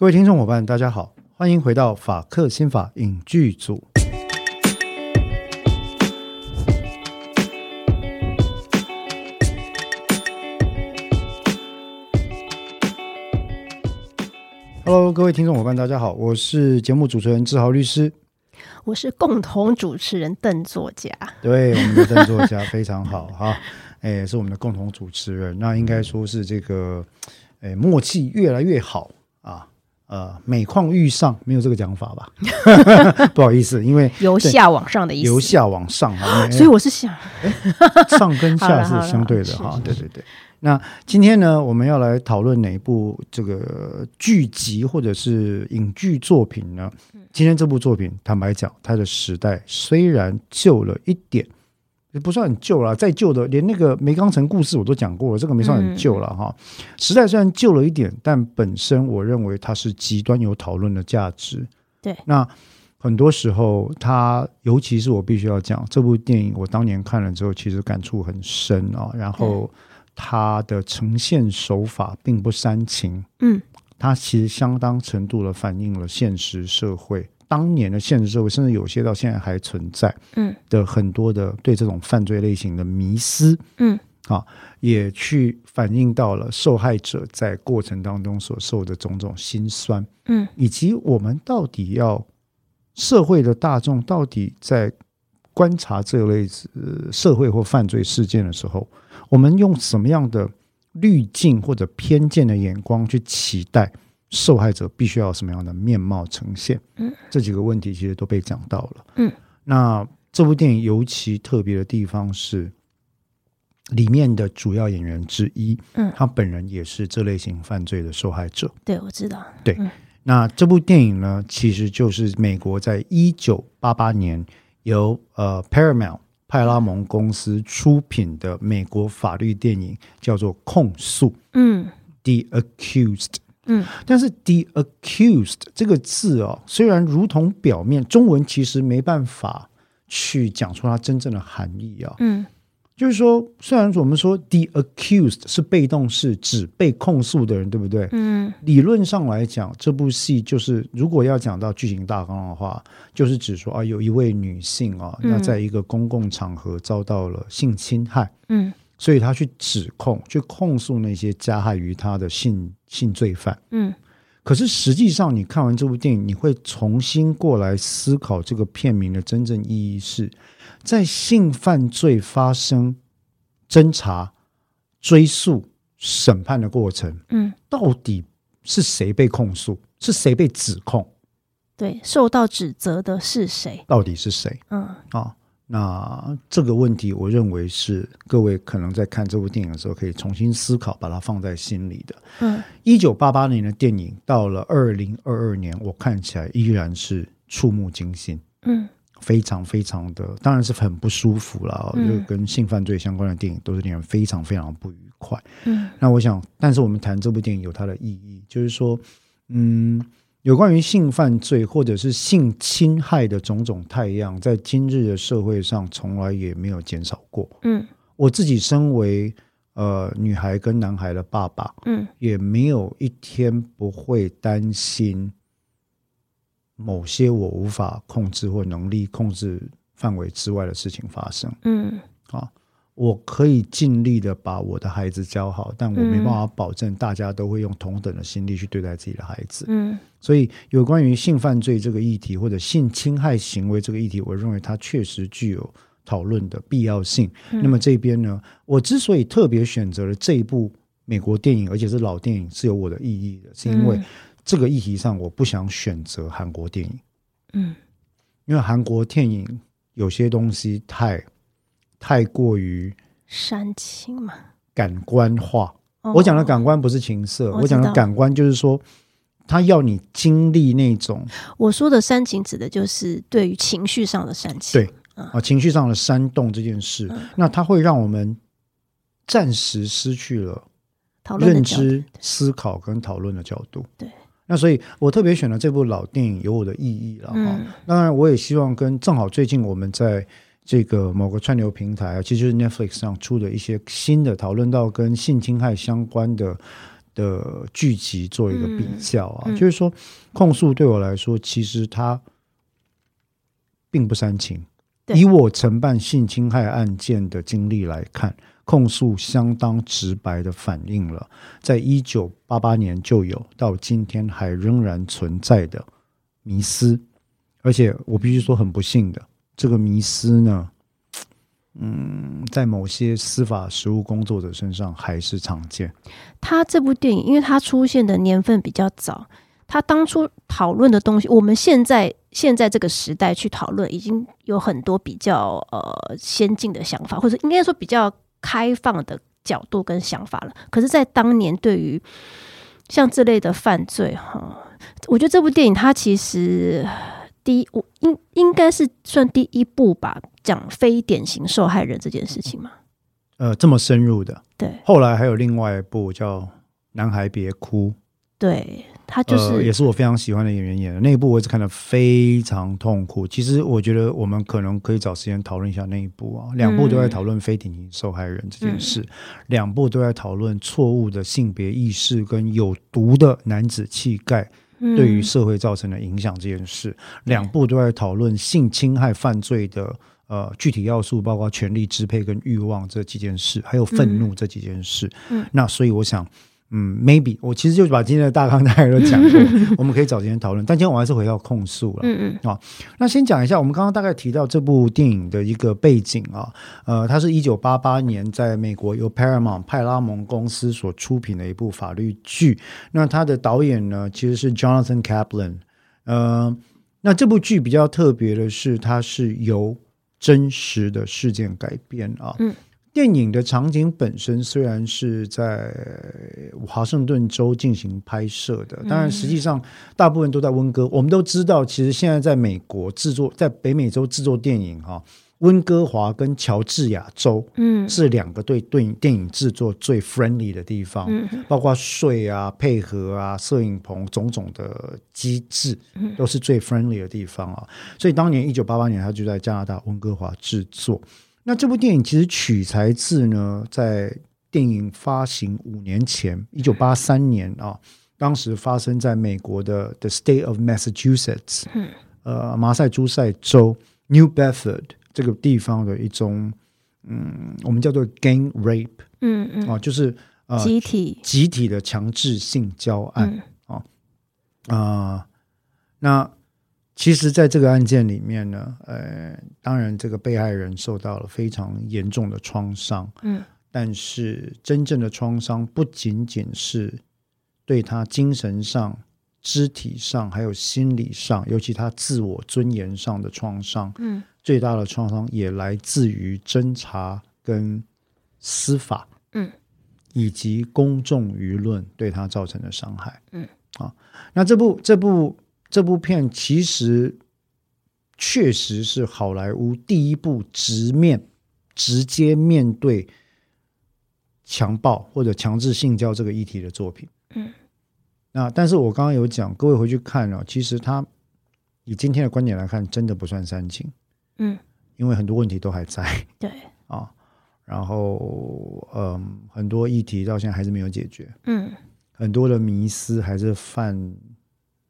各位听众伙伴，大家好，欢迎回到法克新法影剧组。Hello，各位听众伙伴，大家好，我是节目主持人志豪律师。我是共同主持人邓作家，对，我们的邓作家非常好哈，哎，是我们的共同主持人，那应该说是这个，哎，默契越来越好啊，呃，每况愈上，没有这个讲法吧？不好意思，因为由下往上的意思，由下往上啊，所以我是想，上跟下是相对的哈，对对对。那今天呢，我们要来讨论哪一部这个剧集或者是影剧作品呢？今天这部作品，坦白讲，它的时代虽然旧了一点，也不算很旧了，再旧的连那个梅冈城故事我都讲过了，这个没算很旧了哈。时代虽然旧了一点，但本身我认为它是极端有讨论的价值。对，那很多时候，它尤其是我必须要讲这部电影，我当年看了之后，其实感触很深啊。然后。它的呈现手法并不煽情，嗯，它其实相当程度的反映了现实社会当年的现实社会，甚至有些到现在还存在，嗯的很多的对这种犯罪类型的迷思，嗯，啊，也去反映到了受害者在过程当中所受的种种心酸，嗯，以及我们到底要社会的大众到底在观察这类社会或犯罪事件的时候。我们用什么样的滤镜或者偏见的眼光去期待受害者必须要什么样的面貌呈现？嗯，这几个问题其实都被讲到了。嗯，那这部电影尤其特别的地方是，里面的主要演员之一，嗯，他本人也是这类型犯罪的受害者。对，我知道。对，那这部电影呢，其实就是美国在一九八八年由呃 Paramount。派拉蒙公司出品的美国法律电影叫做《控诉》，嗯，The Accused，嗯，但是 The Accused 这个字哦，虽然如同表面中文其实没办法去讲出它真正的含义啊，嗯。就是说，虽然我们说 the accused 是被动式，指被控诉的人，对不对？嗯，理论上来讲，这部戏就是如果要讲到剧情大纲的话，就是指说啊，有一位女性啊，那在一个公共场合遭到了性侵害，嗯，所以他去指控、去控诉那些加害于他的性性罪犯，嗯。可是实际上，你看完这部电影，你会重新过来思考这个片名的真正意义是。在性犯罪发生、侦查、追诉、审判的过程，嗯，到底是谁被控诉？是谁被指控？对，受到指责的是谁？到底是谁？嗯，啊，那这个问题，我认为是各位可能在看这部电影的时候，可以重新思考，把它放在心里的。嗯，一九八八年的电影，到了二零二二年，我看起来依然是触目惊心。嗯。非常非常的，当然是很不舒服了。就跟性犯罪相关的电影，都是令人非常非常不愉快。嗯，那我想，但是我们谈这部电影有它的意义，就是说，嗯，有关于性犯罪或者是性侵害的种种太阳，在今日的社会上从来也没有减少过。嗯，我自己身为呃女孩跟男孩的爸爸，嗯，也没有一天不会担心。某些我无法控制或能力控制范围之外的事情发生，嗯，啊，我可以尽力的把我的孩子教好，但我没办法保证大家都会用同等的心力去对待自己的孩子，嗯，所以有关于性犯罪这个议题或者性侵害行为这个议题，我认为它确实具有讨论的必要性。那么这边呢，我之所以特别选择了这一部美国电影，而且是老电影，是有我的意义的，是因为。这个议题上，我不想选择韩国电影，嗯，因为韩国电影有些东西太太过于煽情嘛，感官化。我讲的感官不是情色，我讲的感官就是说，他要你经历那种。我说的煽情指的就是对于情绪上的煽情，对啊，情绪上的煽动这件事，那它会让我们暂时失去了认知、思考跟讨论的角度，对。那所以，我特别选了这部老电影，有我的意义了哈。当然，我也希望跟正好最近我们在这个某个串流平台啊，其实就是 Netflix 上出的一些新的讨论到跟性侵害相关的的剧集做一个比较啊，就是说控诉对我来说，其实它并不煽情。以我承办性侵害案件的经历来看，控诉相当直白的反映了，在一九八八年就有，到今天还仍然存在的迷思。而且我必须说，很不幸的，这个迷思呢，嗯，在某些司法实务工作者身上还是常见。他这部电影，因为他出现的年份比较早，他当初讨论的东西，我们现在现在这个时代去讨论，已经有很多比较呃先进的想法，或者应该说比较开放的角度跟想法了。可是，在当年，对于像这类的犯罪，哈，我觉得这部电影它其实。第一，我应应该是算第一部吧，讲非典型受害人这件事情嘛。呃，这么深入的。对。后来还有另外一部叫《男孩别哭》，对他就是也是我非常喜欢的演员演的那一部，我一直看的非常痛苦。其实我觉得我们可能可以找时间讨论一下那一部啊。两部都在讨论非典型受害人这件事，两部都在讨论错误的性别意识跟有毒的男子气概。对于社会造成的影响这件事，两部都在讨论性侵害犯罪的呃具体要素，包括权力支配跟欲望这几件事，还有愤怒这几件事。嗯，那所以我想。嗯，maybe 我其实就把今天的大纲大概都讲过，我们可以找时间讨论。但今天我还是回到控诉了。嗯嗯，啊，那先讲一下，我们刚刚大概提到这部电影的一个背景啊，呃，它是一九八八年在美国由 Paramount 派拉蒙公司所出品的一部法律剧。那它的导演呢，其实是 Jonathan Kaplan。呃，那这部剧比较特别的是，它是由真实的事件改编啊。嗯。电影的场景本身虽然是在华盛顿州进行拍摄的，当然实际上大部分都在温哥。我们都知道，其实现在在美国制作，在北美洲制作电影哈，温哥华跟乔治亚州，嗯，是两个对对电影制作最 friendly 的地方，包括税啊、配合啊、摄影棚种种的机制，都是最 friendly 的地方啊。所以当年一九八八年，他就在加拿大温哥华制作。那这部电影其实取材自呢，在电影发行五年前，一九八三年啊，当时发生在美国的 The State of Massachusetts，嗯。呃，马赛诸塞州 New Bedford 这个地方的一种，嗯，我们叫做 gang rape，嗯嗯，啊，就是呃集体集体的强制性交案啊啊，那。其实，在这个案件里面呢，呃，当然，这个被害人受到了非常严重的创伤，嗯，但是真正的创伤不仅仅是对他精神上、肢体上，还有心理上，尤其他自我尊严上的创伤，嗯，最大的创伤也来自于侦查跟司法，嗯，以及公众舆论对他造成的伤害，嗯，啊，那这部这部。这部片其实确实是好莱坞第一部直面、直接面对强暴或者强制性交这个议题的作品。嗯，那但是我刚刚有讲，各位回去看啊，其实它以今天的观点来看，真的不算煽情。嗯，因为很多问题都还在。对 啊，然后嗯，很多议题到现在还是没有解决。嗯，很多的迷思还是犯。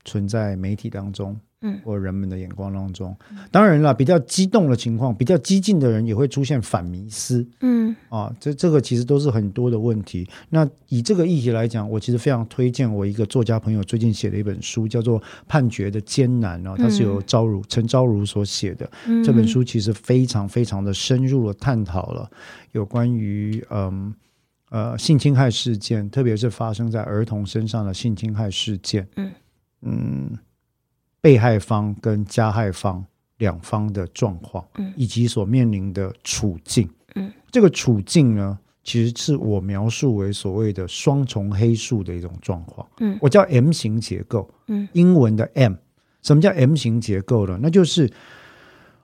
存在媒体当中，嗯，或人们的眼光当中，当然了，比较激动的情况，比较激进的人也会出现反迷思，嗯，啊，这这个其实都是很多的问题。那以这个议题来讲，我其实非常推荐我一个作家朋友最近写的一本书，叫做《判决的艰难》哦，它是由昭如陈昭如所写的。这本书其实非常非常的深入的探讨了有关于嗯呃性侵害事件，特别是发生在儿童身上的性侵害事件，嗯。嗯，被害方跟加害方两方的状况，嗯，以及所面临的处境，嗯，这个处境呢，其实是我描述为所谓的双重黑数的一种状况，嗯，我叫 M 型结构，嗯，英文的 M，什么叫 M 型结构呢？那就是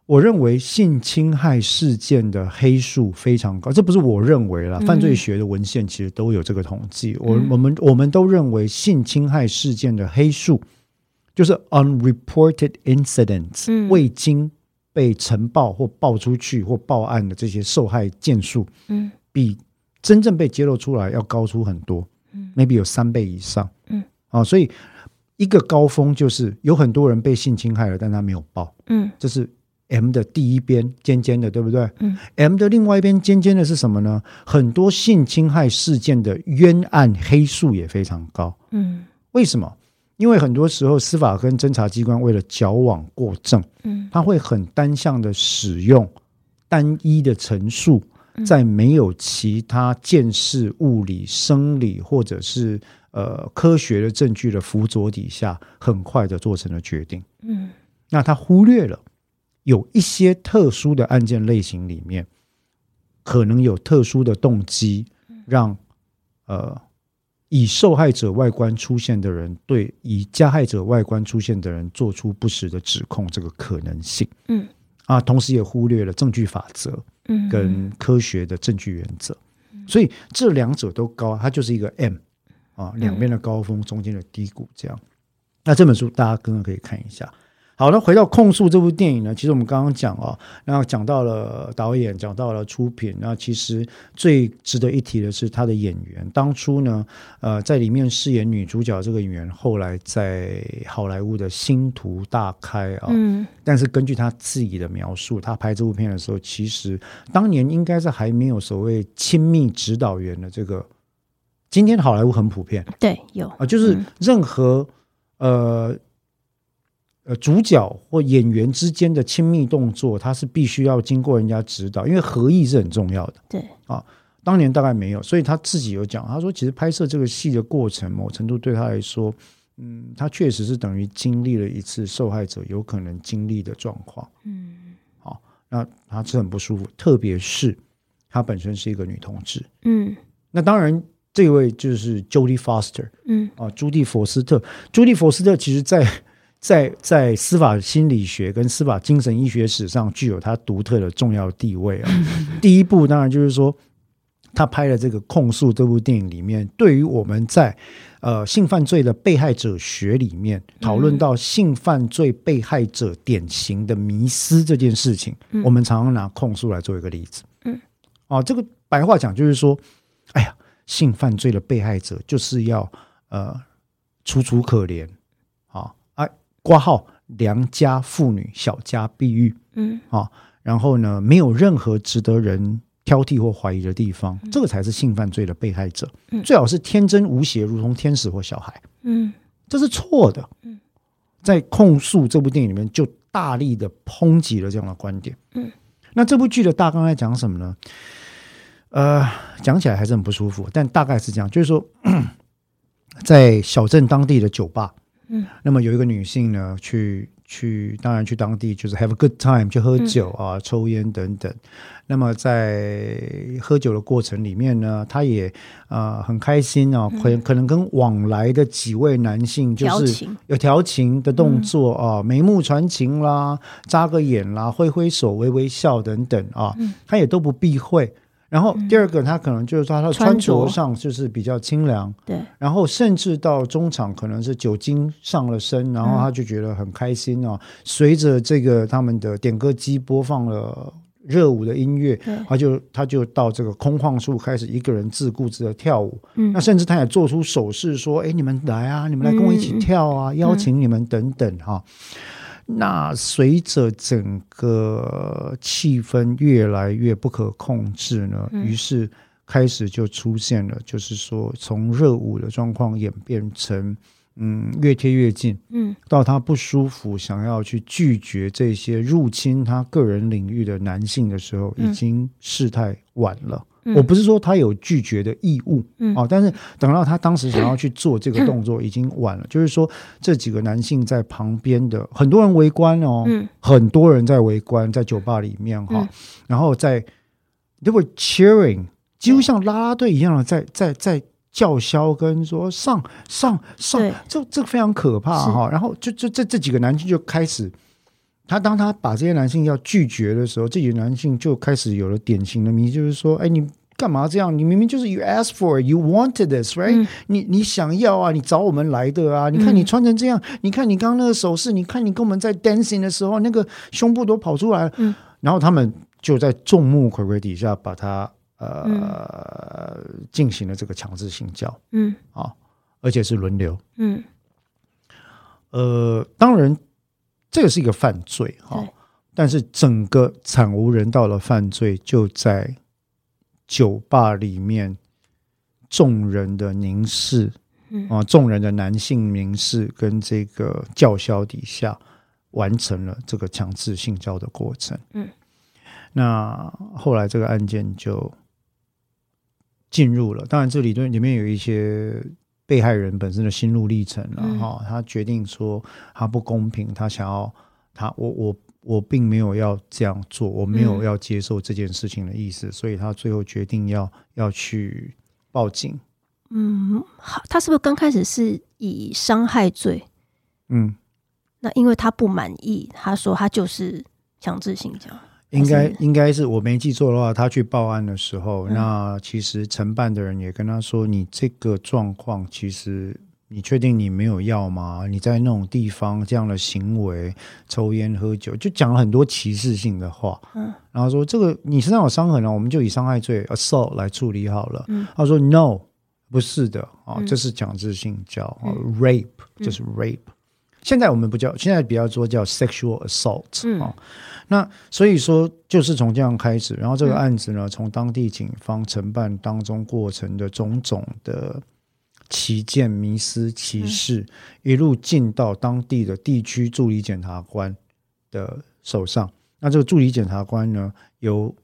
我认为性侵害事件的黑数非常高，这不是我认为了，犯罪学的文献其实都有这个统计，我我们我们都认为性侵害事件的黑数。就是 unreported incidents，未经被呈报或报出去或报案的这些受害件数，嗯，比真正被揭露出来要高出很多，嗯，maybe 有三倍以上，嗯，啊，所以一个高峰就是有很多人被性侵害了，但他没有报，嗯，这是 M 的第一边尖尖的，对不对？嗯，M 的另外一边尖尖的是什么呢？很多性侵害事件的冤案黑数也非常高，嗯，为什么？因为很多时候司法跟侦查机关为了矫枉过正，嗯，他会很单向的使用单一的陈述。在没有其他见识、物理、生理或者是呃科学的证据的辅佐底下，很快的做成了决定。嗯，那他忽略了有一些特殊的案件类型里面，可能有特殊的动机，让呃以受害者外观出现的人对以加害者外观出现的人做出不实的指控，这个可能性。嗯，啊，同时也忽略了证据法则。嗯跟科学的证据原则，所以这两者都高，它就是一个 M 啊，两边的高峰，中间的低谷，这样。那这本书大家刚刚可以看一下。好那，回到《控诉》这部电影呢，其实我们刚刚讲哦，然后讲到了导演，讲到了出品，那其实最值得一提的是他的演员。当初呢，呃，在里面饰演女主角这个演员，后来在好莱坞的星途大开啊。嗯。但是根据他自己的描述，他拍这部片的时候，其实当年应该是还没有所谓亲密指导员的这个。今天好莱坞很普遍，对，有啊，就是任何呃。呃，主角或演员之间的亲密动作，他是必须要经过人家指导，因为合意是很重要的。对啊，当年大概没有，所以他自己有讲，他说其实拍摄这个戏的过程，某程度对他来说，嗯，他确实是等于经历了一次受害者有可能经历的状况。嗯，好，那他是很不舒服，特别是他本身是一个女同志。嗯，那当然，这位就是 Jodie Foster。嗯，啊，朱蒂·佛斯特，朱蒂·佛斯特，其实在。在在司法心理学跟司法精神医学史上具有它独特的重要地位啊。第一步当然就是说，他拍的这个控诉这部电影里面，对于我们在呃性犯罪的被害者学里面讨论到性犯罪被害者典型的迷失这件事情，我们常常拿控诉来做一个例子。嗯，哦，这个白话讲就是说，哎呀，性犯罪的被害者就是要呃楚楚可怜。挂号良家妇女小家碧玉，嗯。啊，然后呢，没有任何值得人挑剔或怀疑的地方，这个才是性犯罪的被害者，最好是天真无邪，如同天使或小孩，嗯，这是错的，嗯，在控诉这部电影里面就大力的抨击了这样的观点，嗯，那这部剧的大纲在讲什么呢？呃，讲起来还是很不舒服，但大概是这样，就是说，在小镇当地的酒吧。嗯，那么有一个女性呢，去去，当然去当地就是 have a good time，去喝酒啊、抽烟等等。那么在喝酒的过程里面呢，她也啊很开心啊，可可能跟往来的几位男性就是有调情的动作啊，眉目传情啦，眨个眼啦，挥挥手，微微笑等等啊，她也都不避讳。然后第二个，他可能就是说他的穿着上就是比较清凉，对。然后甚至到中场可能是酒精上了身，然后他就觉得很开心啊。随着这个他们的点歌机播放了热舞的音乐，他就他就到这个空旷处开始一个人自顾自的跳舞。嗯。那甚至他也做出手势说：“哎，你们来啊，你们来跟我一起跳啊，邀请你们等等哈。”那随着整个气氛越来越不可控制呢，于是开始就出现了，就是说从热舞的状况演变成。嗯，越贴越近，嗯，到他不舒服，想要去拒绝这些入侵他个人领域的男性的时候，已经事态晚了。我不是说他有拒绝的义务，嗯，啊，但是等到他当时想要去做这个动作，已经晚了。就是说，这几个男性在旁边的很多人围观哦，嗯，很多人在围观，在酒吧里面哈，然后在 they were cheering，几乎像拉拉队一样的在在在。叫嚣跟说上上上，这这非常可怕哈。然后就就这这几个男性就开始，他当他把这些男性要拒绝的时候，这几个男性就开始有了典型的迷，就是说，哎，你干嘛这样？你明明就是 you asked for, you wanted this, right？你你想要啊，你找我们来的啊。你看你穿成这样，你看你刚刚那个手势，你看你跟我们在 dancing 的时候，那个胸部都跑出来了。嗯，然后他们就在众目睽睽底下把他呃进行了这个强制性交，嗯啊，而且是轮流，嗯呃，当然这个是一个犯罪哈对，但是整个惨无人道的犯罪就在酒吧里面众人的凝视嗯。啊，众人的男性凝视跟这个叫嚣底下，完成了这个强制性交的过程。嗯，那后来这个案件就进入了，当然这里面里面有一些被害人本身的心路历程了嗯哈、他决定说他不公平，他想要他我我。我并没有要这样做，我没有嗯要接受这件事情的意思，所以他最后决定要要去报警。嗯，好，他是不是刚开始是以伤害罪？嗯，那因为他不满意，他说他就是强制性交，应该应该是我没记错的话，他去报案的时候，嗯那其实承办的人也跟他说：“你这个状况，其实你确定你没有要吗？你在那种地方这样的行为，抽烟喝酒，就讲了很多歧视性的话。嗯然后说这个你身上有伤痕了，我们就以伤害罪 assault 来处理好了。嗯他说 no，不是的啊，嗯这是强制性交啊、嗯 r a p e 就是 rape。现在我们不叫，现在比较说叫 sexual assault 嗯啊。那所以说，就是从这样开始，然后这个嗯案子呢，从当地警方承办当中过程的种种的旗舰迷思歧视，一路进到当地的地区助理检察官的手上。那这个助理检察官呢，由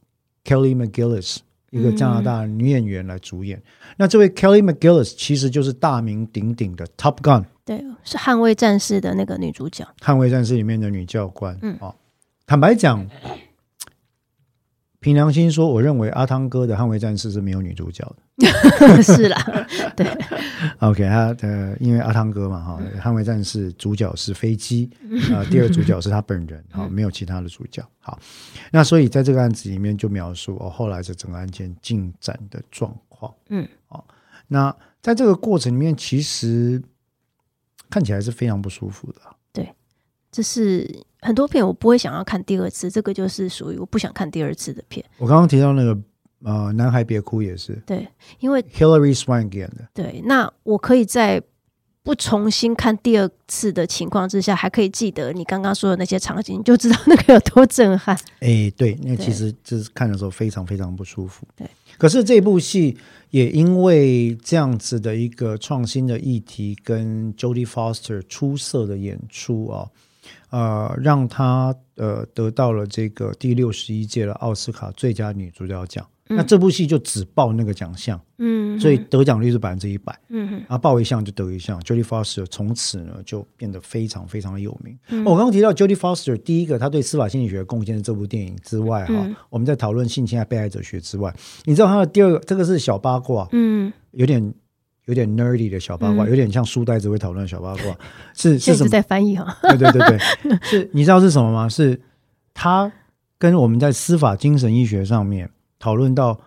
Kelly McGillis 一个加拿大女演员来主演。那这位 Kelly McGillis 其实就是大名鼎鼎的 Top Gun 对，是捍卫战士的那个女主角。捍卫战士里面的女教官。嗯哦，坦白讲，凭良心说，我认为阿汤哥的捍卫战士是没有女主角的。是啦，对，OK，他的因为阿汤哥嘛，哈，捍卫战士主角是飞机，啊、第二主角是他本人，哈，没有其他的主角。好，那所以在这个案子里面就描述哦，后来这整个案件进展的状况。嗯，哦，那在这个过程里面，其实看起来是非常不舒服的。对这是很多片我不会想要看第二次，这个就是属于我不想看第二次的片。我刚刚提到那个呃，男孩别哭也是对，因为 Hillary Swank 演的。对，那我可以在不重新看第二次的情况之下，还可以记得你刚刚说的那些场景，你就知道那个有多震撼。哎，对，那其实就是看的时候非常非常不舒服。对，可是这部戏也因为这样子的一个创新的议题，跟 Jodie Foster 出色的演出啊，呃，让她呃得到了这个第六十一届的奥斯卡最佳女主角奖。那这部戏就只报那个奖项，嗯，所以得奖率是百分之一百。嗯哼啊，报一项就得一项。Jodie Foster 从此呢就变得非常非常的有名。嗯我刚刚提到 Jodie Foster，第一个他对司法心理学的贡献的这部电影之外，哈、嗯我们在讨论性侵害被害者学之外，你知道他的第二个，这个是小八卦，嗯，有点有点 nerdy 的小八卦，嗯有点像书呆子会讨论的小八卦，是是什么？在翻译哈。对对对对，是你知道是什么吗？是他跟我们在司法精神医学上面讨论到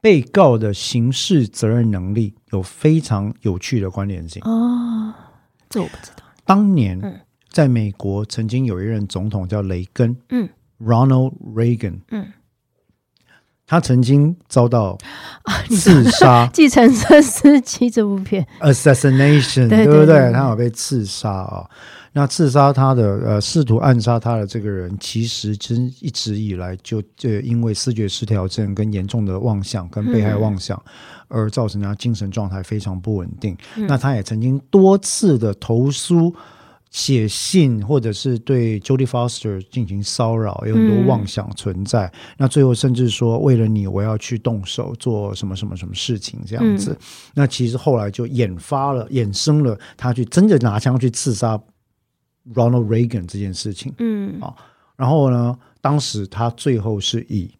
被告的刑事责任能力有非常有趣的关联性。哦，这我不知道。当年嗯。在美国曾经有一任总统叫雷根嗯。（Ronald Reagan），嗯，他曾经遭到刺杀。计程车司机这部片，（assassination），对对不对对。他有被刺杀啊。那刺杀他的呃，试图暗杀他的这个人，其实真一直以来就就因为视觉失调症跟严重的妄想跟被害嗯妄想，而造成他精神状态非常不稳定。嗯那他也曾经多次的投诉。写信或者是对 Jodie Foster 进行骚扰，有很多嗯妄想存在。那最后甚至说，为了你，我要去动手做什么什么什么事情这样子。那其实后来就引发了、衍生了他去真的拿枪去刺杀 Ronald Reagan 这件事情。嗯啊然后呢，当时他最后是以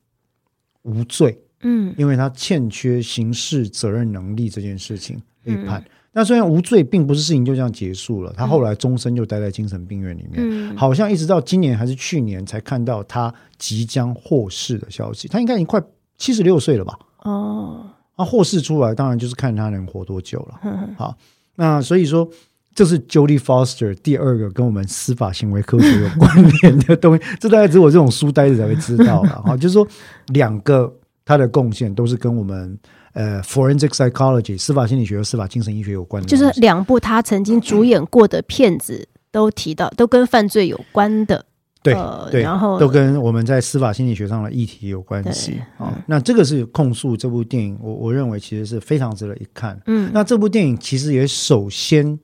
无罪，嗯因为他欠缺刑事责任能力这件事情被判。那虽然无罪，并不是事情就这样结束了，他后来终身就待在精神病院里面。嗯，好像一直到今年还是去年才看到他即将获释的消息。他应该已经快七十六岁了吧？哦，那获释出来，当然就是看他能活多久了。嗯 好，那所以说，这是 Jodie Foster 第二个跟我们司法行为科学有关联的东西。这大概只有我这种书呆子才会知道了。哈，就是说两个他的贡献都是跟我们呃 forensic psychology 司法心理学和司法精神医学有关的，就是两部他曾经主演过的片子都提到，都跟犯罪有关的。对对，然后都跟我们在司法心理学上的议题有关系啊。那这个是控诉这部电影，我我认为其实是非常值得一看。嗯，那这部电影其实也首先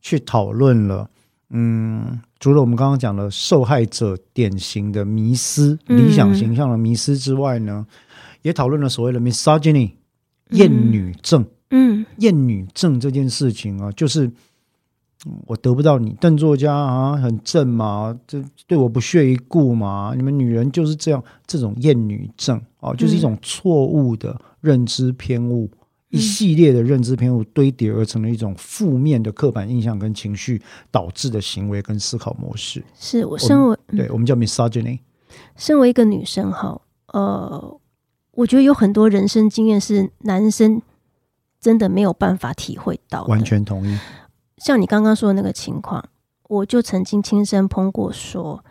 去讨论了，嗯，除了我们刚刚讲的受害者典型的迷失、理想形象的迷失之外呢，也讨论了所谓的 misogyny 厌女症。嗯，厌女症这件事情啊，就是。我得不到你，邓作家啊，很正嘛，这对我不屑一顾嘛。你们女人就是这样，这种厌女症哦，就是一种错误的认知偏误，一系列的认知偏误堆叠而成的一种负面的刻板印象跟情绪导致的行为跟思考模式。是我身为对我们叫 misogyny。身为一个女生哈，呃，我觉得有很多人生经验是男生真的没有办法体会到。完全同意。像你刚刚说的那个情况，我就曾经亲身碰过，说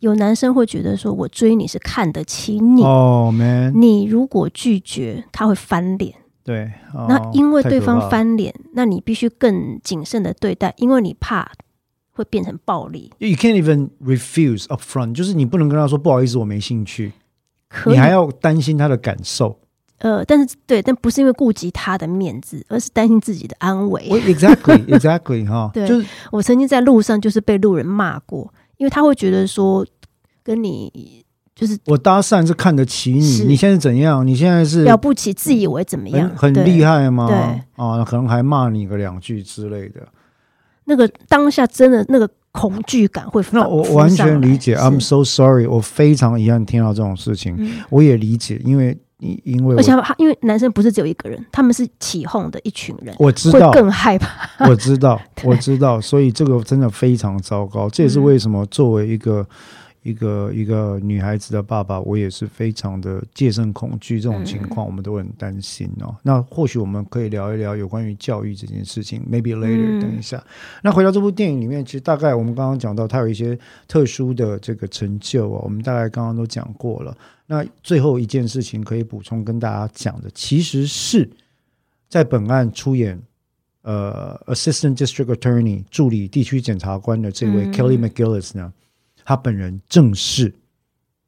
有男生会觉得说，我追你是看得起你，哦，man，你如果拒绝，他会翻脸。对，那因为对方翻脸，那你必须更谨慎的对待，因为你怕会变成暴力。You can't even refuse up front，就是你不能跟他说不好意思，我没兴趣，你还要担心他的感受。呃，但是对，但不是因为顾及他的面子，而是担心自己的安危。Exactly，exactly 哈。对，就是我曾经在路上就是被路人骂过，因为他会觉得说跟你就是我搭讪是看得起你，你现在怎样？你现在是了不起，自以为怎么样？很厉害吗？对啊，可能还骂你个两句之类的。那个当下真的那个恐惧感会，那我完全理解。I'm so sorry，我非常遗憾听到这种事情，我也理解，因为。因为而且他因为男生不是只有一个人，他们是起哄的一群人，我知道更害怕。我知道，我知道，所以这个真的非常糟糕。这也是为什么作为一个。一个一个女孩子的爸爸，我也是非常的戒慎恐惧。这种情况，我们都很担心哦。那或许我们可以聊一聊有关于教育这件事情。Maybe later，等一下。那回到这部电影里面，其实大概我们刚刚讲到，它有一些特殊的这个成就哦。我们大概刚刚都讲过了。那最后一件事情可以补充跟大家讲的，其实是在本案出演呃，Assistant District Attorney 助理地区检察官的这位 Kelly McGillis 呢。他本人正是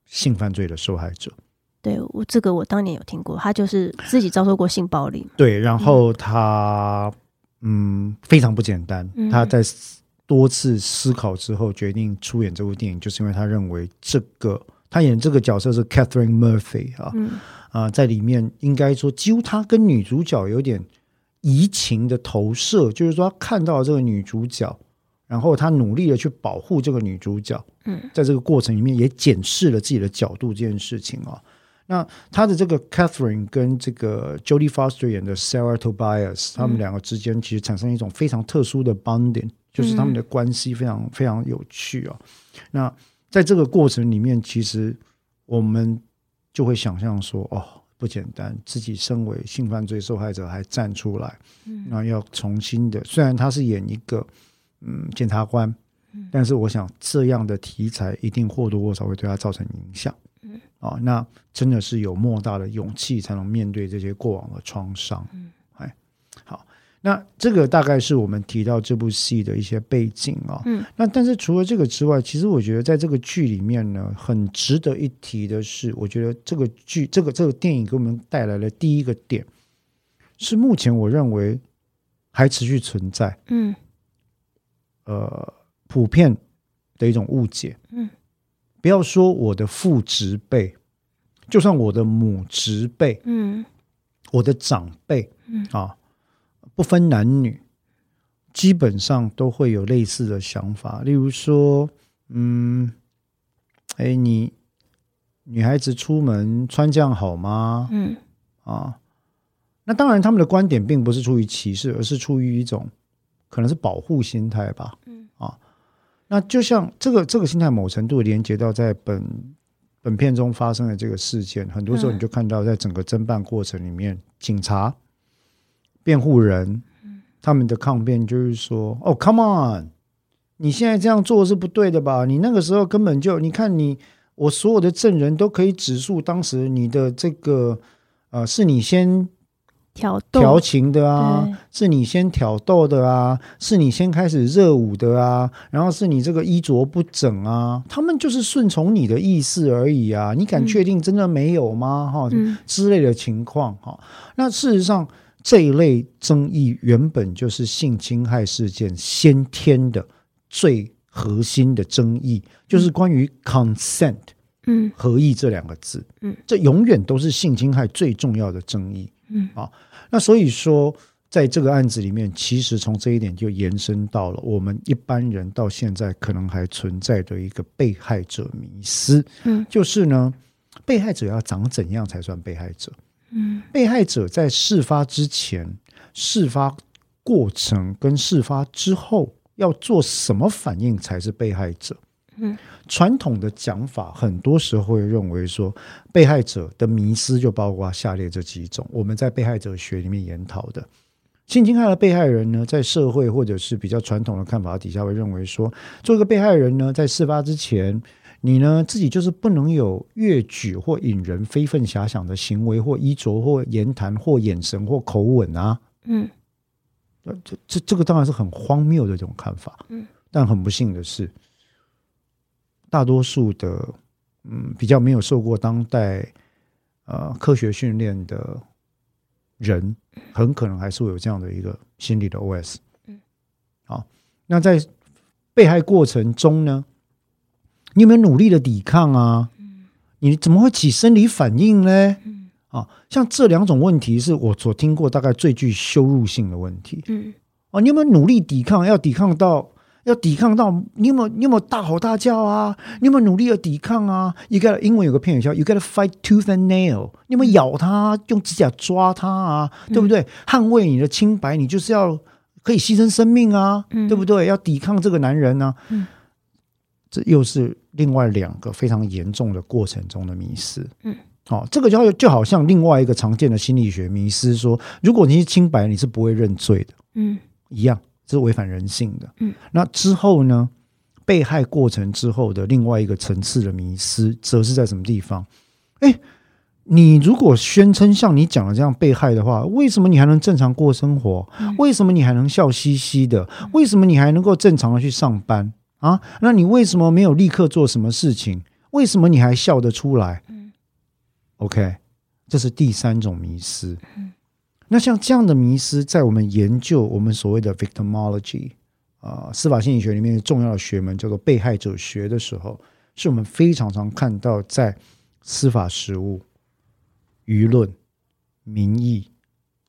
性犯罪的受害者。对我这个我当年有听过，他就是自己遭受过性暴力。对，然后他嗯非常不简单。他在多次思考之后，决定出演这部电影，就是因为他认为这个他演这个角色是 Catherine Murphy 啊啊，在里面应该说几乎他跟女主角有点移情的投射，就是说他看到这个女主角。然后他努力的去保护这个女主角，嗯，在这个过程里面也检视了自己的角度这件事情哦。那他的这个 Catherine 跟这个 Jodie Foster 演的 Sarah Tobias，他们两个之间其实产生一种非常特殊的 bonding，就是他们的关系非常非常有趣哦。那在这个过程里面，其实我们就会想象说，哦，不简单，自己身为性犯罪受害者还站出来，嗯，那要重新的，虽然他是演一个。嗯，检察官，但是我想这样的题材一定或多或少会对他造成影响。嗯，啊，那真的是有莫大的勇气才能面对这些过往的创伤。嗯，哎，好，那这个大概是我们提到这部戏的一些背景啊。嗯，那但是除了这个之外，其实我觉得在这个剧里面呢，很值得一提的是，我觉得这个剧这个这个电影给我们带来的第一个点，是目前我认为还持续存在。嗯。呃，普遍的一种误解。嗯，不要说我的父执辈，就算我的母执辈，嗯，我的长辈，嗯啊，不分男女，基本上都会有类似的想法。例如说，嗯，哎，你女孩子出门穿这样好吗？嗯啊，那当然，他们的观点并不是出于歧视，而是出于一种。可能是保护心态吧，那就像这个这个心态，某程度连接到在本本片中发生的这个事件，很多时候你就看到，在整个侦办过程里面，警察、辩护人他们的抗辩就是说：“哦，Come on，你现在这样做是不对的吧？你那个时候根本就，你看你我所有的证人都可以指述当时你的这个呃，是你先。挑调情的啊，是你先挑逗的啊，是你先开始热舞的啊，然后是你这个衣着不整啊，他们就是顺从你的意思而已啊，你敢确定真的没有吗？哈，之类的情况哈。那事实上这一类争议原本就是性侵害事件先天的最核心的争议，就是关于 consent，嗯，合意这两个字，嗯，这永远都是性侵害最重要的争议。嗯啊，那所以说，在这个案子里面，其实从这一点就延伸到了我们一般人到现在可能还存在的一个被害者迷思。嗯，就是呢，被害者要长怎样才算被害者？嗯，被害者在事发之前、事发过程跟事发之后要做什么反应才是被害者？嗯。传统的讲法，很多时候会认为说，被害者的迷失就包括下列这几种。我们在被害者学里面研讨的性侵害的被害人呢，在社会或者是比较传统的看法底下，会认为说，做一个被害人呢，在事发之前，你呢自己就是不能有越举或引人非分遐想的行为，或衣着，或言谈，或眼神，或口吻啊。嗯，这这这个当然是很荒谬的一种看法。嗯，但很不幸的是。大多数的，嗯，比较没有受过当代呃科学训练的人，很可能还是会有这样的一个心理的 OS。嗯，好，那在被害过程中呢，你有没有努力的抵抗啊？嗯，你怎么会起生理反应呢？嗯，啊，像这两种问题是我所听过大概最具羞辱性的问题。嗯，哦，你有没有努力抵抗？要抵抗到？要抵抗到你有没有你有没有大吼大叫啊？你有没有努力的抵抗啊？You got 英文有个片语叫 You got to fight tooth and nail。你有没有咬他，用指甲抓他啊？对不对？捍卫你的清白，你就是要可以牺牲生命啊，对不对？要抵抗这个男人呢？嗯，这又是另外两个非常严重的过程中的迷失。嗯，好，这个就就好像另外一个常见的心理学迷失，说如果你是清白，你是不会认罪的。嗯，一样。这是违反人性的。嗯，那之后呢？被害过程之后的另外一个层次的迷失，则是在什么地方？哎，你如果宣称像你讲的这样被害的话，为什么你还能正常过生活？为什么你还能笑嘻嘻的？为什么你还能够正常的去上班啊？那你为什么没有立刻做什么事情？为什么你还笑得出来？嗯，OK，这是第三种迷失。那像这样的迷失，在我们研究我们所谓的 victimology 啊，司法心理学里面重要的学门叫做被害者学的时候，是我们非常常看到在司法实务、舆论、民意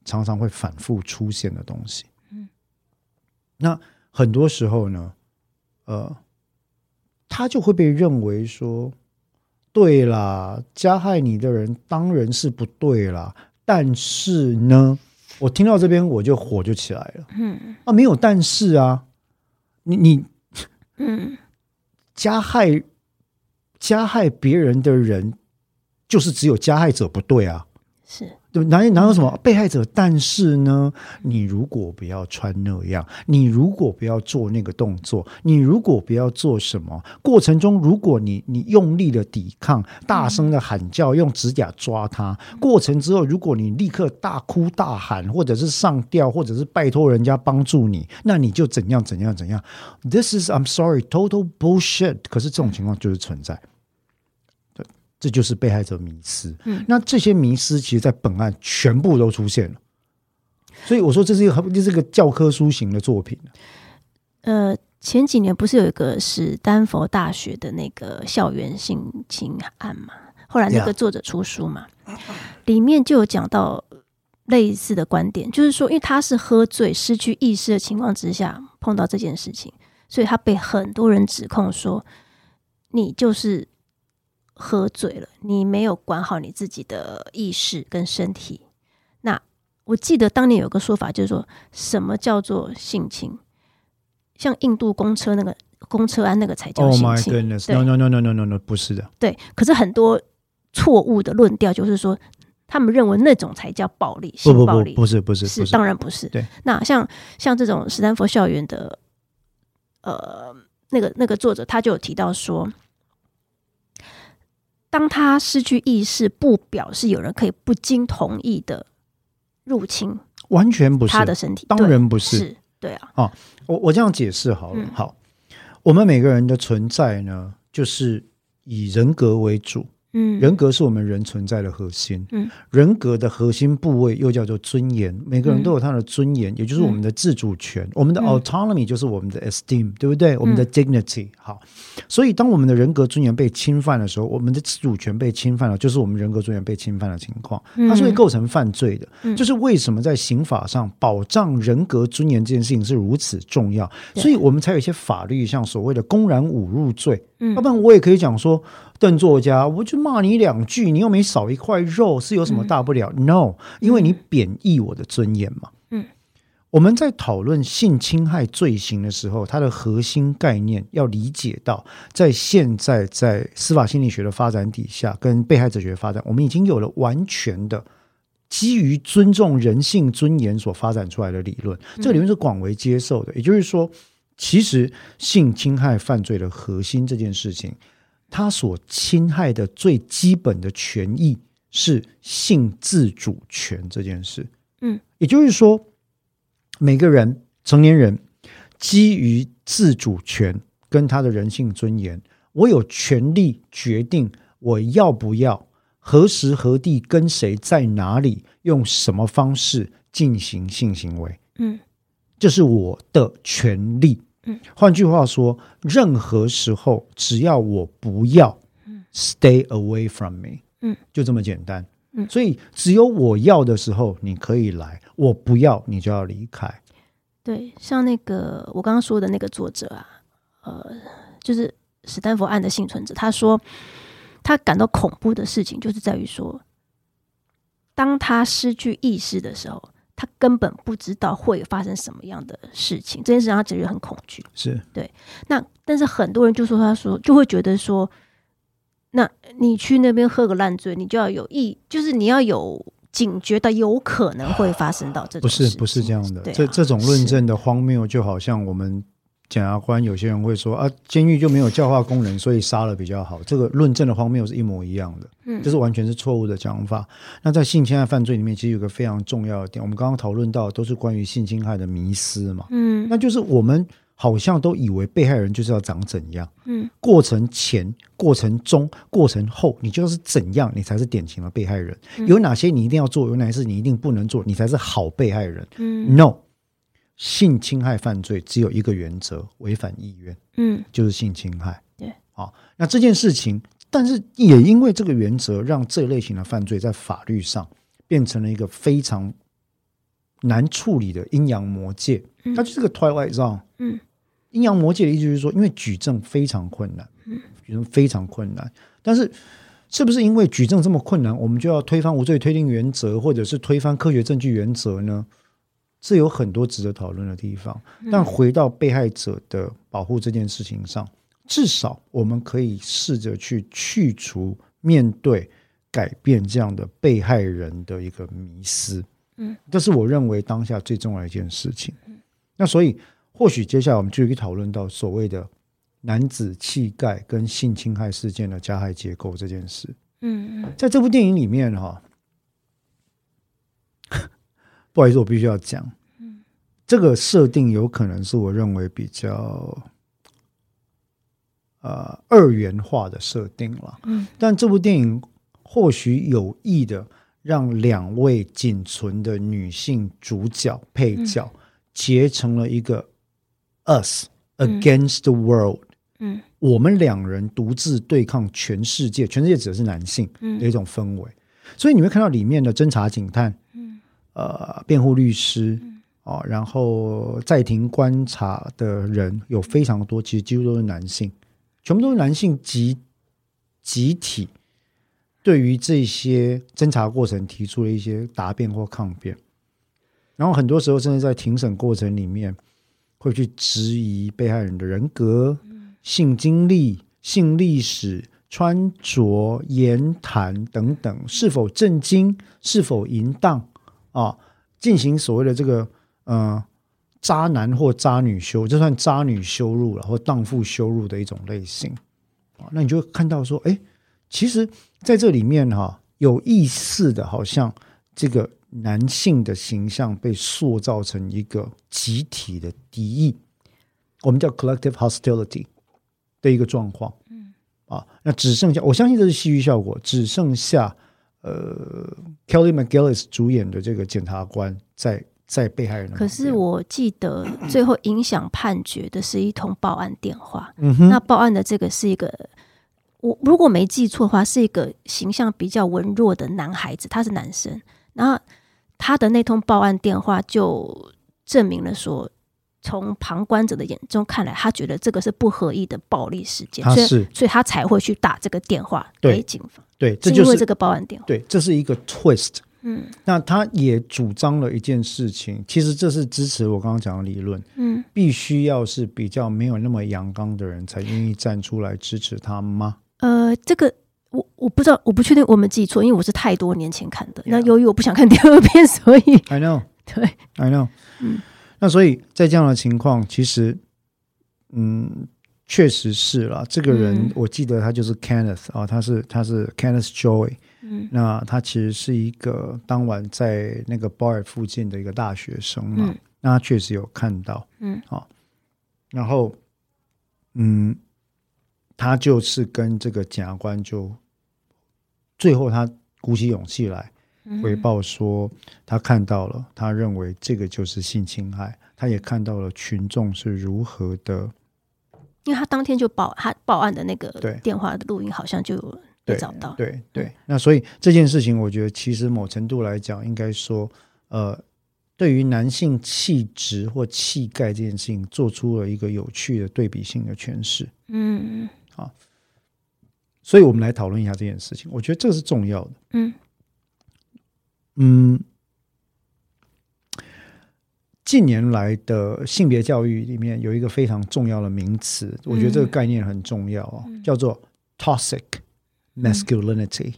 常常会反复出现的东西。嗯，那很多时候呢，呃，他就会被认为说，对啦，加害你的人当然是不对啦。但是呢，我听到这边我就火就起来了。嗯啊，没有但是啊，你你嗯，加害加害别人的人，就是只有加害者不对啊。是。哪哪有什么被害者？但是呢，你如果不要穿那样，你如果不要做那个动作，你如果不要做什么过程中，如果你你用力的抵抗，大声的喊叫，用指甲抓他，过程之后，如果你立刻大哭大喊，或者是上吊，或者是拜托人家帮助你，那你就怎样怎样怎样。This is I'm sorry, total bullshit。可是这种情况就是存在。这就是被害者迷失。嗯，那这些迷失，其实，在本案全部都出现了。所以我说，这是一个这是个教科书型的作品。呃，前几年不是有一个史丹佛大学的那个校园性侵案嘛？后来那个作者出书嘛，里面就有讲到类似的观点，就是说，因为他是喝醉、失去意识的情况之下碰到这件事情，所以他被很多人指控说，你就是。喝醉了，你没有管好你自己的意识跟身体。那我记得当年有个说法，就是说什么叫做性侵？像印度公车那个公车案那个才叫性侵。Oh my goodness！No no no no no no no，不是的。对，可是很多错误的论调就是说，他们认为那种才叫暴力，性暴力不是不是是当然不是。对，那像像这种斯坦福校园的，呃，那个那个作者他就有提到说。当他失去意识，不表示有人可以不经同意的入侵，完全不是他的身体，当然不是，对啊。哦，我我这样解释好了，好，我们每个人的存在呢，就是以人格为主。嗯，人格是我们人存在的核心。嗯，人格的核心部位又叫做尊严。每个人都有他的尊严，也就是我们的自主权。我们的 autonomy 就是我们的 esteem，对不对？我们的 dignity。好，所以当我们的人格尊严被侵犯的时候，我们的自主权被侵犯了，就是我们人格尊严被侵犯的情况。它是会构成犯罪的。就是为什么在刑法上保障人格尊严这件事情是如此重要，所以我们才有一些法律，像所谓的公然侮辱罪。嗯，要不然我也可以讲说。邓作家，我就骂你两句，你又没少一块肉，是有什么大不了？No，因为你贬义我的尊严嘛。嗯，我们在讨论性侵害罪行的时候，它的核心概念要理解到，在现在在司法心理学的发展底下，跟被害者学发展，我们已经有了完全的基于尊重人性尊严所发展出来的理论。这个理论是广为接受的，也就是说，其实性侵害犯罪的核心这件事情。他所侵害的最基本的权益是性自主权这件事。嗯，也就是说，每个人成年人基于自主权跟他的人性尊严，我有权利决定我要不要何时何地跟谁在哪里用什么方式进行性行为。嗯，这是我的权利。换句话说，任何时候只要我不要，stay away from me，嗯，就这么简单，嗯，所以只有我要的时候你可以来，我不要你就要离开。对，像那个我刚刚说的那个作者啊，呃，就是史丹佛案的幸存者，他说他感到恐怖的事情就是在于说，当他失去意识的时候。他根本不知道会发生什么样的事情，这件事让他觉得很恐惧。是对，那但是很多人就说，他说就会觉得说，那你去那边喝个烂醉，你就要有意，就是你要有警觉的，有可能会发生到这种。不是不是这样的，这这种论证的荒谬，就好像我们。检察官有些人会说啊，监狱就没有教化功能，所以杀了比较好。这个论证的荒谬是一模一样的，嗯，这是完全是错误的讲法。那在性侵害犯罪里面，其实有个非常重要的点，我们刚刚讨论到都是关于性侵害的迷思嘛，嗯，那就是我们好像都以为被害人就是要长怎样，嗯，过程前、过程中、过程后，你就是怎样，你才是典型的被害人。有哪些你一定要做，有哪些你一定不能做，你才是好被害人。嗯，No。性侵害犯罪只有一个原则，违反意愿，嗯，就是性侵害。对，好，那这件事情，但是也因为这个原则，让这类型的犯罪在法律上变成了一个非常难处理的阴阳魔界。它就是个 twilight zone。嗯，阴阳魔界的意思就是说，因为举证非常困难，嗯，举证非常困难。但是，是不是因为举证这么困难，我们就要推翻无罪推定原则，或者是推翻科学证据原则呢？是有很多值得讨论的地方，但回到被害者的保护这件事情上，至少我们可以试着去去除、面对、改变这样的被害人的一个迷思。嗯，这是我认为当下最重要的一件事情。那所以或许接下来我们就可以讨论到所谓的男子气概跟性侵害事件的加害结构这件事。嗯嗯，在这部电影里面，哈。不好意思，我必须要讲，这个设定有可能是我认为比较呃二元化的设定了。嗯，但这部电影或许有意的让两位仅存的女性主角配角结成了一个 us against the world。嗯，我们两人独自对抗全世界，全世界指的是男性的一种氛围。所以你会看到里面的侦查警探。嗯呃，辩护律师哦，然后在庭观察的人有非常多，其实几乎都是男性，全部都是男性集集体对于这些侦查过程提出了一些答辩或抗辩，然后很多时候甚至在庭审过程里面会去质疑被害人的人格、性经历、性历史、穿着、言谈等等是否震惊、是否淫荡。啊，进行所谓的这个呃渣男或渣女羞，就算渣女羞辱了或荡妇羞辱的一种类型啊，那你就看到说，哎，其实在这里面哈，有意识的，好像这个男性的形象被塑造成一个集体的敌意，我们叫 collective hostility 的一个状况。嗯，啊，那只剩下我相信这是戏剧效果，只剩下呃，Kelly McGillis 主演的这个检察官在。在被害人，可是我记得 最后影响判决的是一通报案电话。嗯哼，那报案的这个是一个，我如果没记错的话，是一个形象比较文弱的男孩子，他是男生。然后他的那通报案电话就证明了说，从旁观者的眼中看来，他觉得这个是不合意的暴力事件，所以所以他才会去打这个电话给警方。对，这就是这个报案电话。对，这是一个 twist。嗯，那他也主张了一件事情，其实这是支持我刚刚讲的理论。嗯，必须要是比较没有那么阳刚的人才愿意站出来支持他吗？呃，这个我我不知道，我不确定我们记错，因为我是太多年前看的。那由于我不想看第二遍，所以 I know，对，I know。嗯，那所以在这样的情况，其实，嗯，确实是了。这个人我记得他就是 Kenneth 啊，他是他是 Kenneth Joy。嗯，那他其实是一个当晚在那个 bar 附近的一个大学生嘛，那他确实有看到，嗯，好，然后，嗯，他就是跟这个检察官就，最后他鼓起勇气来回报说，他看到了，他认为这个就是性侵害，他也看到了群众是如何的，因为他当天就报他报案的那个电话的录音好像就有。对，找到对对，那所以这件事情，我觉得其实某程度来讲，应该说，呃，对于男性气质或气概这件事情，做出了一个有趣的对比性的诠释。嗯，好，所以我们来讨论一下这件事情，我觉得这是重要的。嗯嗯，近年来的性别教育里面有一个非常重要的名词，我觉得这个概念很重要啊，叫做 toxic。masculinity，